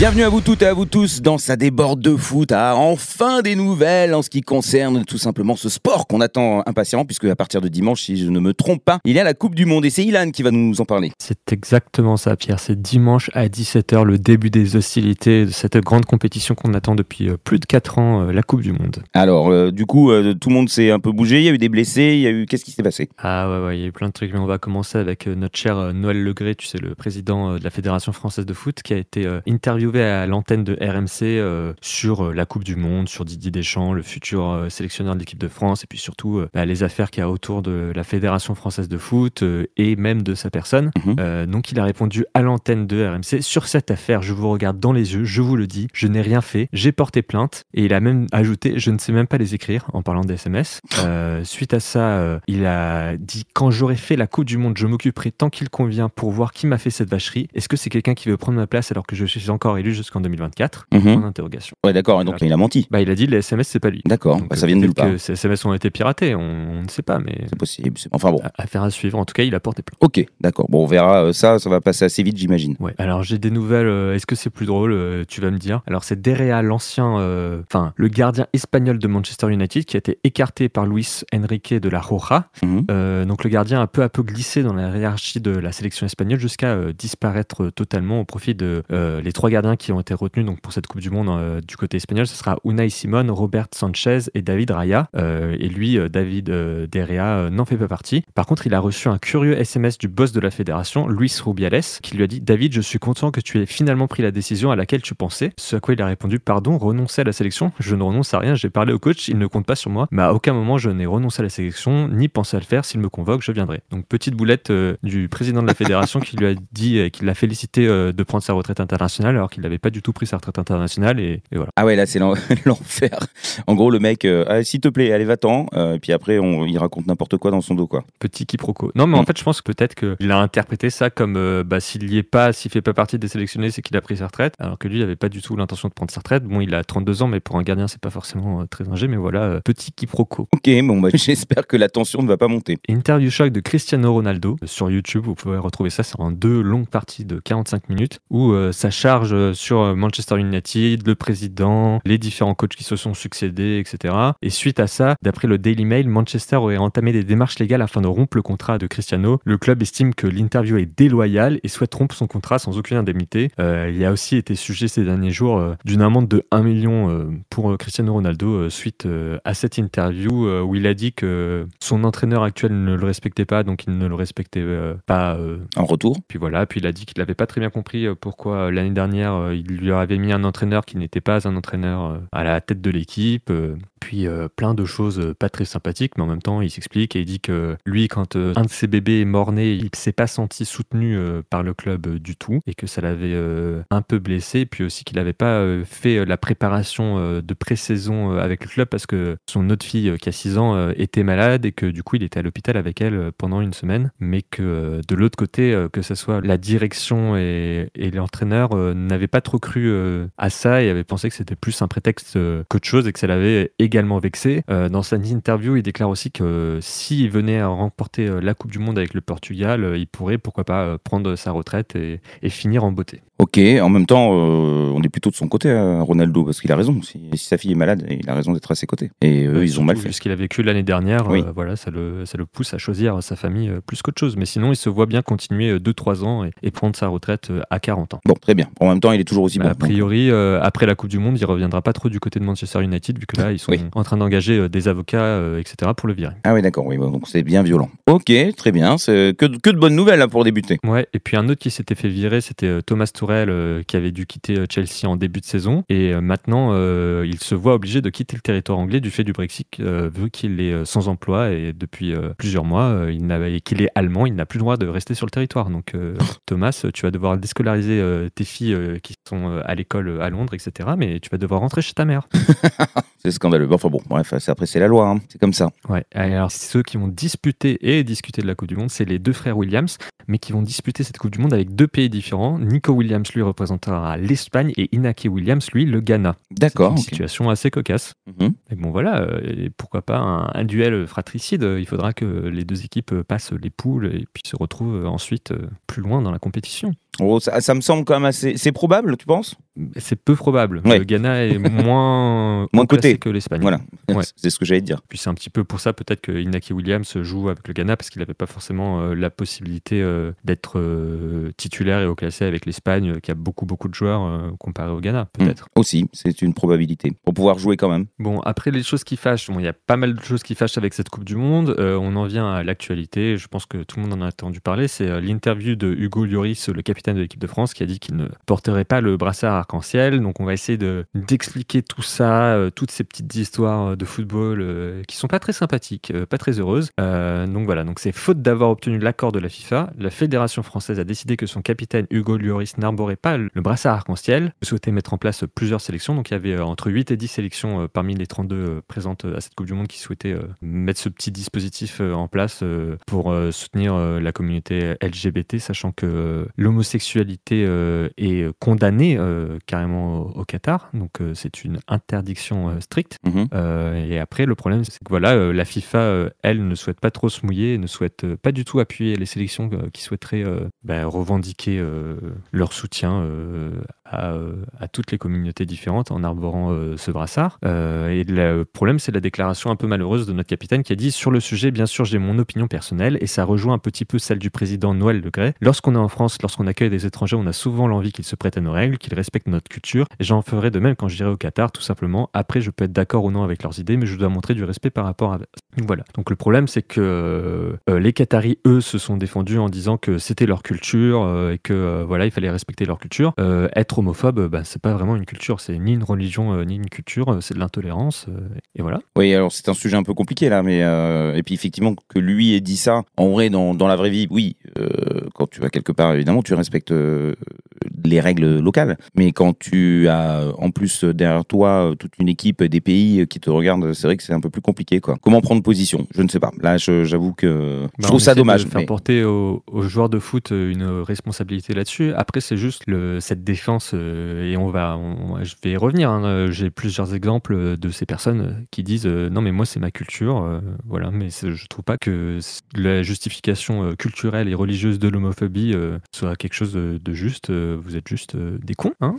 Bienvenue à vous toutes et à vous tous dans sa déborde de foot. à enfin des nouvelles en ce qui concerne tout simplement ce sport qu'on attend impatiemment, puisque à partir de dimanche, si je ne me trompe pas, il y a la Coupe du Monde et c'est Ilan qui va nous en parler. C'est exactement ça, Pierre. C'est dimanche à 17h, le début des hostilités de cette grande compétition qu'on attend depuis euh, plus de 4 ans, euh, la Coupe du Monde. Alors, euh, du coup, tout le monde s'est un peu bougé. Il y a eu des blessés. Il y a eu. Qu'est-ce qui s'est passé? Ah ouais, ouais, il y a eu plein de trucs. Mais on va commencer avec notre cher Noël Legré, tu sais, le président de la Fédération française de foot, qui a été interviewé à l'antenne de RMC euh, sur euh, la Coupe du Monde, sur Didier Deschamps, le futur euh, sélectionneur de l'équipe de France, et puis surtout bah, les affaires qu'il y a autour de la Fédération française de foot et même de sa personne. Mhm. donc il a répondu à l'antenne de RMC sur cette affaire. Je vous regarde dans les yeux, je vous le dis, je n'ai rien fait, j'ai porté plainte, et il a même ajouté, je ne sais même pas les écrire en parlant des SMS. suite à ça, il a dit quand j'aurai fait la Coupe du Monde, je m'occuperai tant qu'il convient pour voir qui m'a fait cette vacherie. Est-ce que c'est quelqu'un qui veut prendre ma place alors que je suis encore élu jusqu'en 2024 mhm. interrogation. Ouais, d'accord. Donc il a menti. Bah, il a dit les SMS c'est pas lui. D'accord. Bah, ça vient de nulle part. ces SMS ont été piratés. On, ne sait pas, mais c'est possible. Enfin bon. Affaire à suivre. En tout cas, il a porté plainte. Ok, d'accord. Bon, on verra euh, ça. Ça va passer assez vite, j'imagine. Ouais. Alors j'ai des nouvelles. Euh, est-ce que c'est plus drôle euh, Tu vas me dire. Alors c'est Derea, l'ancien, enfin le gardien espagnol de Manchester United, qui a été écarté par Luis Enrique de la Roja. Mhm. donc le gardien a peu à peu glissé dans la hiérarchie de la sélection espagnole jusqu'à disparaître totalement au profit de les trois gardiens qui ont été retenus donc pour cette Coupe du Monde euh, du côté espagnol, ce sera Unai Simon, Robert Sanchez et David Raya. Euh, et lui, euh, David Derrea, n'en fait pas partie. Par contre, il a reçu un curieux SMS du boss de la fédération, Luis Rubiales, qui lui a dit David, je suis content que tu aies finalement pris la décision à laquelle tu pensais. Ce à quoi il a répondu Pardon, renoncer à la sélection? Je ne renonce à rien, j'ai parlé au coach, il ne compte pas sur moi. Mais à aucun moment je n'ai renoncé à la sélection, ni pensé à le faire. S'il me convoque, je viendrai. Donc, petite boulette du président de la fédération qui lui a dit, qu'il l'a félicité de prendre sa retraite internationale alors qu'il n'avait pas du tout pris sa retraite internationale. Et, voilà. Ah ouais, là, c'est l'enfer. En gros, le mec, euh, ah, s'il te plaît, allez, va-t'en. Euh, et puis après, on, il raconte n'importe quoi dans son dos, quoi. Petit quiproquo. Non, mais en mm. fait, je pense que peut-être qu'il a interprété ça comme euh, bah, s'il n'y est pas, s'il fait pas partie des sélectionnés, c'est qu'il a pris sa retraite. Alors que lui, il n'avait pas du tout l'intention de prendre sa retraite. Bon, il a 32 ans, mais pour un gardien, c'est pas forcément très ingé. Mais voilà, petit quiproquo. Ok, bon, bah, j'espère que la tension ne va pas monter. Interview choc de Cristiano Ronaldo sur YouTube. Vous pouvez retrouver ça. C'est en deux longues parties de 45 minutes où ça charge sur Manchester United, le président, les différents coachs qui se sont succédés, etc. Et suite à ça, d'après le Daily Mail, Manchester aurait entamé des démarches légales afin de rompre le contrat de Cristiano. Le club estime que l'interview est déloyale et souhaite rompre son contrat sans aucune indemnité. Euh, il a aussi été sujet ces derniers jours euh, d'une amende de 1 million euh, pour Cristiano Ronaldo suite à cette interview où il a dit que son entraîneur actuel ne le respectait pas, donc il ne le respectait pas. en retour Puis voilà, puis il a dit qu'il n'avait pas très bien compris pourquoi l'année dernière il lui avait mis un entraîneur qui n'était pas un entraîneur à la tête de l'équipe. Euh, puis euh, plein de choses euh, pas très sympathiques, mais en même temps, il s'explique et il dit que lui, quand euh, un de ses bébés est mort-né, il s'est pas senti soutenu par le club du tout et que ça l'avait un peu blessé. Puis aussi qu'il n'avait pas fait la préparation de pré-saison avec le club parce que son autre fille, qui a 6 ans, était malade et que du coup, il était à l'hôpital avec elle pendant une semaine. Mais que de l'autre côté, que ce soit la direction et, et l'entraîneur n'avaient pas trop cru à ça et avaient pensé que c'était plus un prétexte qu'autre chose et que ça l'avait également vexé. Euh, dans sa interview, il déclare aussi que s'il venait à remporter euh, la Coupe du Monde avec le Portugal, euh, il pourrait, pourquoi pas, prendre sa retraite et, finir en beauté. Ok, en même temps, on est plutôt de son côté, hein, Ronaldo, parce qu'il a raison. Si, sa fille est malade, il a raison d'être à ses côtés. Et eux, ils ont mal fait. Ce qu'il a vécu l'année dernière, voilà, ça le, ça le pousse à choisir sa famille plus qu'autre chose. Mais sinon, il se voit bien continuer 2-3 ans et, prendre sa retraite à 40 ans. Bon, très bien. En même temps, il est toujours aussi bah, bon. A priori, après la Coupe du Monde, il reviendra pas trop du côté de Manchester United, vu que là, ils sont en train d'engager euh, des avocats, euh, etc. pour le virer. Ah oui, d'accord, oui, donc c'est bien violent. Ok, très bien, c'est que, que de bonnes nouvelles hein, pour débuter. Ouais, et puis un autre qui s'était fait virer, c'était euh, Thomas Tourelle qui avait dû quitter Chelsea en début de saison, et maintenant il se voit obligé de quitter le territoire anglais du fait du Brexit, vu qu'il est sans emploi et depuis plusieurs mois, il qu'il est allemand, il n'a plus le droit de rester sur le territoire. Donc Thomas, tu vas devoir déscolariser tes filles qui sont à l'école à Londres, etc. Mais tu vas devoir rentrer chez ta mère. c'est scandaleux. enfin bon, bref, après c'est la loi, hein. c'est comme ça. Ouais. Alors ceux qui vont disputer et discuter de la Coupe du Monde, c'est les deux frères Williams, mais qui vont disputer cette Coupe du Monde avec deux pays différents. Nico Williams lui représentera l'Espagne et Inaki Williams lui le Ghana. D'accord. Une situation assez cocasse. Mhm. Et bon voilà, et pourquoi pas un, duel fratricide. Il faudra que les deux équipes passent les poules et puis se retrouvent ensuite plus loin dans la compétition. Oh, ça, me semble quand même assez. C'est probable, tu penses? C'est peu probable. Le Ghana est moins, moins côté que l'Espagne. Voilà, c'est ce que j'allais dire. Puis c'est un petit peu pour ça peut-être que Inaki Williams joue avec le Ghana parce qu'il n'avait pas forcément euh, la possibilité euh, d'être euh, titulaire et au classé avec l'Espagne, qui a beaucoup beaucoup de joueurs comparé au Ghana, hmm. peut-être. Aussi, c'est une probabilité pour pouvoir jouer quand même. Bon, après les choses qui fâchent, il y a pas mal de choses qui fâchent avec cette Coupe du Monde. on en vient à l'actualité. Je pense que tout le monde en a entendu parler. C'est l'interview de Hugo Lloris, le capitaine de l'équipe de France, qui a dit qu'il ne porterait pas le brassard Donc on va essayer de d'expliquer tout ça, euh, toutes ces petites histoires euh, de football euh, qui sont pas très sympathiques, pas très heureuses. donc voilà, donc c'est faute d'avoir obtenu l'accord de la FIFA. La fédération française a décidé que son capitaine Hugo Lloris n'arborait pas le brassard arc-en-ciel. Souhaitait mettre en place plusieurs sélections. Donc il y avait entre 8 et 10 sélections parmi les 32 présentes à cette Coupe du Monde qui souhaitaient mettre ce petit dispositif en place pour soutenir la communauté LGBT, sachant que l'homosexualité sexualité euh, est condamnée euh, carrément au, Qatar, donc euh, c'est une interdiction stricte. Mhm. et après, le problème, c'est que voilà, la FIFA, elle, ne souhaite pas trop se mouiller, ne souhaite pas du tout appuyer les sélections qui souhaiteraient ben, revendiquer leur soutien à, à, toutes les communautés différentes en arborant ce brassard. et le problème, c'est la déclaration un peu malheureuse de notre capitaine qui a dit sur le sujet, bien sûr, j'ai mon opinion personnelle et ça rejoint un petit peu celle du président Noël Le Gray. Lorsqu'on est en France, lorsqu'on accueille des étrangers, on a souvent l'envie qu'ils se prêtent à nos règles, qu'ils respectent notre culture. Et j'en ferai de même quand j'irai au Qatar, tout simplement. Après, je peux être d'accord ou non avec leurs idées, mais je dois montrer du respect par rapport à. Voilà. Donc le problème, c'est que euh, les Qataris, eux, se sont défendus en disant que c'était leur culture euh, et que euh, voilà, il fallait respecter leur culture. être homophobe, bah, c'est pas vraiment une culture, c'est ni une religion ni une culture, c'est de l'intolérance. et voilà. Oui, alors c'est un sujet un peu compliqué là, mais et puis effectivement que lui ait dit ça, en vrai, dans, dans la vraie vie, oui, quand tu vas quelque part, évidemment, tu respectes les règles locales. Mais quand tu as en plus derrière toi toute une équipe des pays qui te regardent, c'est vrai que c'est un peu plus compliqué. Quoi. Comment prendre position? Je ne sais pas. Là, j'avoue que je bah, trouve ça dommage. De faire porter aux, joueurs de foot une responsabilité là-dessus. Après, c'est juste le, cette défense, euh, et on va, je vais y revenir. Hein. J'ai plusieurs exemples de ces personnes qui disent euh, non, mais moi, c'est ma culture. voilà, mais je trouve pas que la justification culturelle et religieuse de l'homophobie soit quelque chose de, juste, euh, vous êtes juste euh, des cons. Hein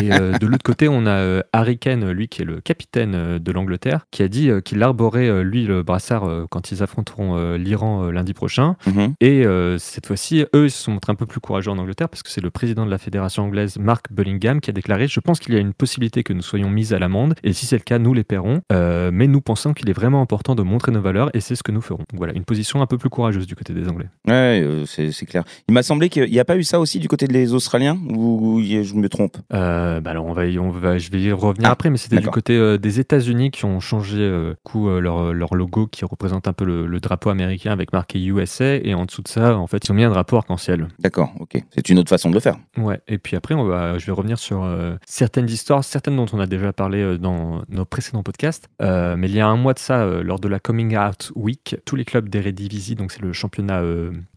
et euh, de l'autre côté, on a Harry Kane, lui qui est le capitaine de l'Angleterre, qui a dit qu'il arborait, lui, le brassard quand ils affronteront l'Iran lundi prochain. Mhm. Et cette fois-ci, eux, ils se sont montrés un peu plus courageux en Angleterre parce que c'est le président de la fédération anglaise, Mark Bullingham, qui a déclaré Je pense qu'il y a une possibilité que nous soyons mis à l'amende, et si c'est le cas, nous les paierons. mais nous pensons qu'il est vraiment important de montrer nos valeurs, et c'est ce que nous ferons. Donc voilà, une position un peu plus courageuse du côté des Anglais. Ouais, c'est clair. Il m'a semblé qu'il n'y a pas eu ça aussi du côté des Australiens ou je me trompe? Euh, bah alors on va, on va, je vais y revenir ah, après, mais c'était du côté euh, des États-Unis qui ont changé euh, coup leur, leur, logo qui représente un peu le, drapeau américain avec marqué USA et en dessous de ça, en fait, ils ont mis un drapeau arc-en-ciel. D'accord, ok. C'est une autre façon de le faire. Ouais. Et puis après, on va, je vais revenir sur certaines histoires, certaines dont on a déjà parlé dans nos précédents podcasts. mais il y a un mois de ça, lors de la Coming Out Week, tous les clubs d'Eredivisie, donc c'est le championnat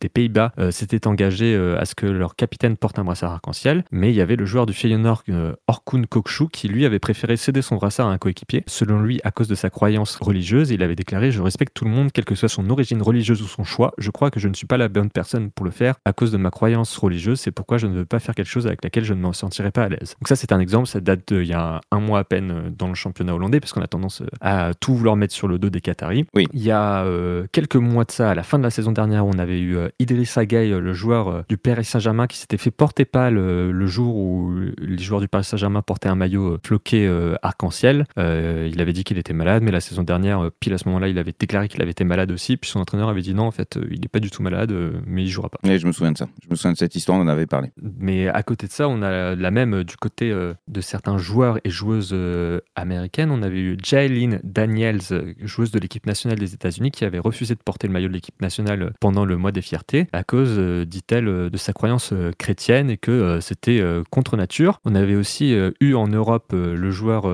des Pays-Bas, s'étaient engagés à ce que leur capitaine porte un brassard arc-en-ciel, mais il y avait le joueur du Feyenoord, euh, Orkun Kokshu, qui lui avait préféré céder son brassard à un coéquipier. Selon lui, à cause de sa croyance religieuse, il avait déclaré Je respecte tout le monde, quelle que soit son origine religieuse ou son choix. Je crois que je ne suis pas la bonne personne pour le faire à cause de ma croyance religieuse. C'est pourquoi je ne veux pas faire quelque chose avec laquelle je ne me sentirais pas à l'aise. Donc, ça, c'est un exemple. Ça date d'il y a un mois à peine euh, dans le championnat hollandais, parce qu'on a tendance euh, à tout vouloir mettre sur le dos des Qataris. Oui. Il y a quelques mois de ça, à la fin de la saison dernière, on avait eu Idrissa Gueye, le joueur du Paris Saint-Germain, qui s'était fait porter pas le, jour où les joueurs du Paris Saint-Germain portaient un maillot euh, floqué euh, arc-en-ciel. Euh, il avait dit qu'il était malade, mais la saison dernière, pile à ce moment-là, il avait déclaré qu'il avait été malade aussi. Puis son entraîneur avait dit non, en fait, il n'est pas du tout malade, mais il jouera pas. Oui, je me souviens de ça. Je me souviens de cette histoire, on en avait parlé. Mais à côté de ça, on a la même du côté de certains joueurs et joueuses américaines. On avait eu Jailyn Daniels, joueuse de l'équipe nationale des États-Unis, qui avait refusé de porter le maillot de l'équipe nationale pendant le mois des fiertés à cause, dit-elle, de sa croyance chrétienne et que c'était contre nature. On avait aussi eu en Europe le joueur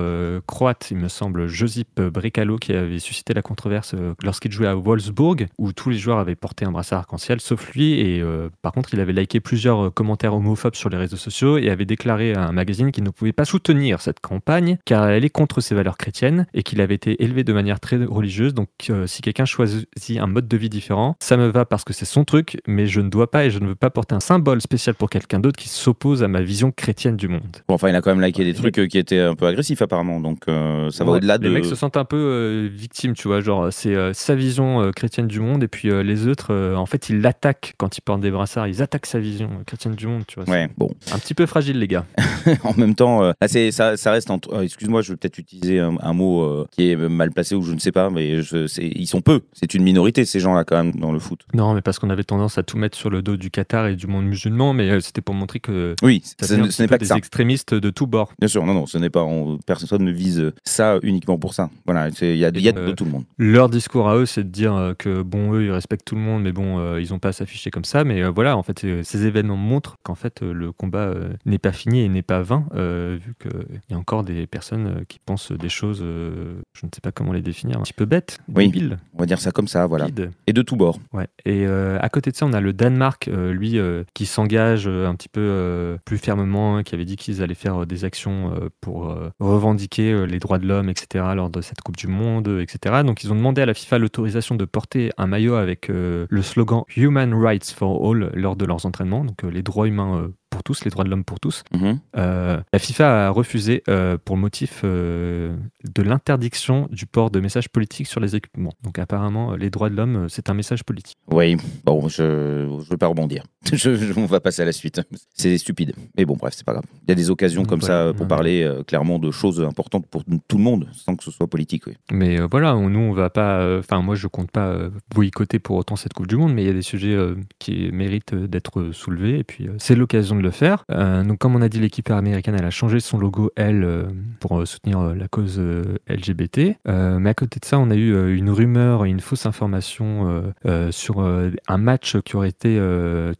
croate, il me semble, Josip Brekalo, qui avait suscité la controverse lorsqu'il jouait à Wolfsburg, où tous les joueurs avaient porté un brassard arc-en-ciel, sauf lui. Et par contre, il avait liké plusieurs commentaires homophobes sur les réseaux sociaux et avait déclaré à un magazine qu'il ne pouvait pas soutenir cette campagne car elle est contre ses valeurs chrétiennes et qu'il avait été élevé de manière très religieuse. Donc, si quelqu'un choisit un mode de vie différent, ça me va parce que c'est son truc, mais je ne dois pas et je ne veux pas porter un symbole spécial pour quelqu'un d'autre qui s'oppose à ma vision chrétienne du monde. Bon, enfin, il a quand même liké des trucs euh, qui étaient un peu agressifs apparemment, donc euh, ça va au-delà de. Les mecs se sentent un peu euh, victimes, tu vois, genre c'est sa vision chrétienne du monde et puis les autres, en fait, ils l'attaquent quand ils portent des brassards, ils attaquent sa vision chrétienne du monde, tu vois. Ouais, bon. Un petit peu fragile, les gars. en même temps, ça, ça, reste. Excuse-moi, je vais peut-être utiliser un, mot qui est mal placé ou je ne sais pas, mais je, ils sont peu. C'est une minorité ces gens-là quand même dans le foot. Non, mais parce qu'on avait tendance à tout mettre sur le dos du Qatar et du monde musulman, mais euh, c'était pour montrer que oui, ce n'est pas des ça. Extrémistes de tous bords. Bien sûr, non, non, ce n'est pas. personne ne vise ça uniquement pour ça. Voilà, il y a, y a de euh, tout le monde. Leur discours à eux, c'est de dire euh, que bon, eux, ils respectent tout le monde, mais bon, ils n'ont pas à s'afficher comme ça. Mais voilà, en fait, ces événements montrent qu'en fait, le combat n'est pas fini et n'est pas vain, vu qu'il y a encore des personnes qui pensent des choses, je ne sais pas comment les définir, un petit peu bêtes, oui, On va dire ça comme ça, voilà. Et de tous bords. Ouais. Et euh, à côté de ça, on a le Danemark, euh, lui, euh, qui s'engage un petit peu plus fermement, hein, qui avait dit qu'ils allaient faire des actions pour revendiquer les droits de l'homme, etc., lors de cette Coupe du Monde, etc. Donc, ils ont demandé à la FIFA l'autorisation de porter un maillot avec le slogan Human Rights for All lors de leurs entraînements, donc les droits humains pour tous, les droits de l'homme pour tous. Mhm. Euh, la FIFA a refusé euh, pour motif euh, de l'interdiction du port de messages politiques sur les équipements. Donc apparemment, les droits de l'homme, c'est un message politique. Oui, bon, je ne veux pas rebondir. je, on va passer à la suite. C'est stupide. Mais bon, bref, c'est pas grave. Il y a des occasions comme ça pour parler clairement de choses importantes pour tout le monde, sans que ce soit politique. Oui. Mais voilà, nous, on va pas. Enfin, moi, je compte pas boycotter pour autant cette Coupe du Monde, mais il y a des sujets qui méritent d'être soulevés. Et puis, c'est l'occasion de le faire. Euh, donc, comme on a dit, l'équipe américaine, elle a changé son logo L euh, pour euh, soutenir la cause LGBT. mais à côté de ça, on a eu une rumeur une fausse information sur un match qui aurait été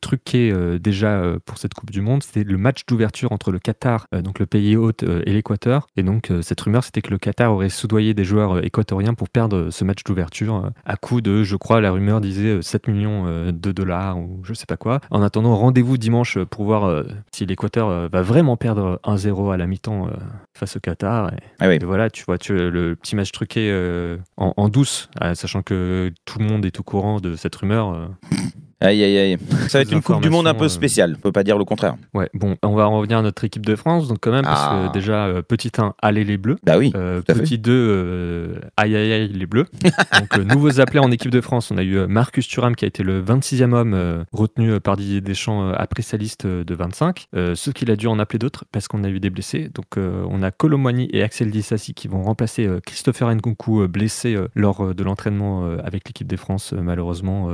truqué déjà pour cette Coupe du Monde. C'était le match d'ouverture entre le Qatar, donc le pays hôte, et l'Équateur. Et donc, cette rumeur, c'était que le Qatar aurait soudoyé des joueurs équatoriens pour perdre ce match d'ouverture à coût de, je crois, la rumeur disait 7 millions de dollars ou je sais pas quoi. En attendant, rendez-vous dimanche pour voir euh, si l'Équateur euh, va vraiment perdre 1-0 à la mi-temps euh, face au Qatar. Et, ah voilà, tu vois, tu, le petit match truqué en, douce, sachant que tout le monde est au courant de cette rumeur. Aïe, aïe, aïe. Ça va être une Coupe du Monde un peu spéciale, on peut pas dire le contraire. Ouais, bon, on va revenir à notre équipe de France, donc quand même, parce que ah. déjà, petit 1, allez les Bleus. Bah oui. petit 2, aïe, aïe, aïe, les Bleus. donc, nouveaux appelés en équipe de France, on a eu Marcus Thuram qui a été le 26e homme retenu par Didier Deschamps après sa liste de 25. ce qu'il a dû en appeler d'autres parce qu'on a eu des blessés. Donc, on a Colomani et Axel Dissassi qui vont remplacer Christopher Nkunku blessé lors de l'entraînement avec l'équipe de France, malheureusement.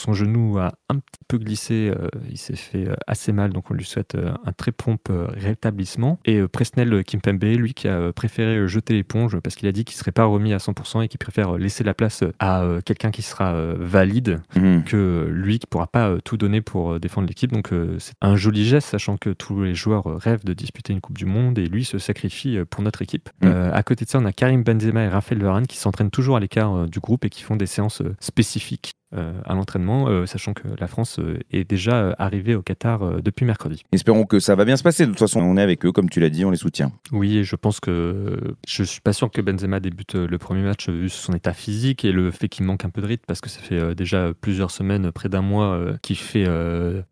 Son genou a un petit peu glissé, euh, il s'est fait euh, assez mal, donc on lui souhaite euh, un très prompt rétablissement. Et Presnel Kimpembe, lui, qui a préféré jeter l'éponge parce qu'il a dit qu'il ne serait pas remis à 100% et qu'il préfère laisser la place à quelqu'un qui sera valide mhm. que lui qui ne pourra pas tout donner pour défendre l'équipe. Donc c'est un joli geste, sachant que tous les joueurs rêvent de disputer une Coupe du Monde et lui se sacrifie pour notre équipe. Mhm. à côté de ça, on a Karim Benzema et Raphaël Varane qui s'entraînent toujours à l'écart du groupe et qui font des séances spécifiques à l'entraînement, euh, sachant que la France euh, est déjà arrivée au Qatar depuis mercredi. Espérons que ça va bien se passer. De toute façon, on est avec eux, comme tu l'as dit, on les soutient. Oui, et je pense que je suis pas sûr que Benzema débute le premier match vu son état physique et le fait qu'il manque un peu de rythme parce que ça fait déjà plusieurs semaines, près d'un mois, qu'il fait,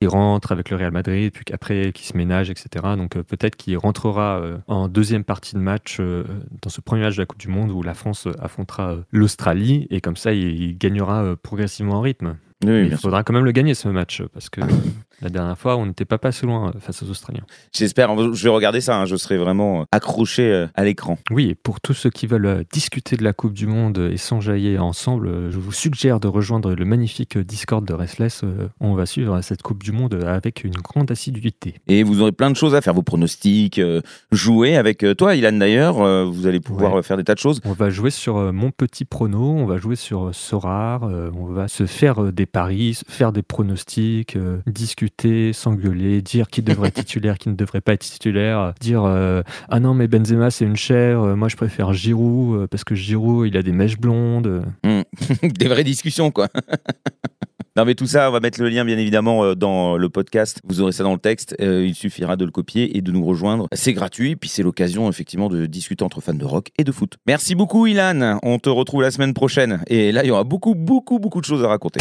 il rentre avec le Real Madrid, puis qu'après qu'il se ménage, etc. Donc peut-être qu'il rentrera en deuxième partie de match dans ce premier match de la Coupe du Monde où la France affrontera l'Australie et comme ça il gagnera progressivement en rythme. il faudra quand même le gagner ce match parce que la dernière fois on n'était pas passé loin euh, face aux Australiens. J'espère, je vais regarder ça, hein. je serai vraiment euh, accroché euh, à l'écran. Oui, et pour tous ceux qui veulent discuter de la Coupe du Monde et s'enjailler ensemble, je vous suggère de rejoindre le magnifique Discord de Restless. On va suivre cette Coupe du Monde avec une grande assiduité. Et vous aurez plein de choses à faire, vos pronostics, jouer avec toi, Ilan d'ailleurs, vous allez pouvoir faire des tas de choses. On va jouer sur mon petit prono, on va jouer sur Sorar, on va se faire des paris, faire des pronostics, discuter discuter, s'engueuler, dire qui devrait être titulaire, qui ne devrait pas être titulaire, dire ah non mais Benzema c'est une chair, moi je préfère Giroud parce que Giroud il a des mèches blondes. Hmm. des vraies discussions quoi. Non mais tout ça, on va mettre le lien bien évidemment euh, dans le podcast. Vous aurez ça dans le texte. Euh, il suffira de le copier et de nous rejoindre. C'est gratuit, puis c'est l'occasion effectivement de discuter entre fans de rock et de foot. Merci beaucoup Ilan. On te retrouve la semaine prochaine. Et là, il y aura beaucoup, beaucoup, beaucoup de choses à raconter.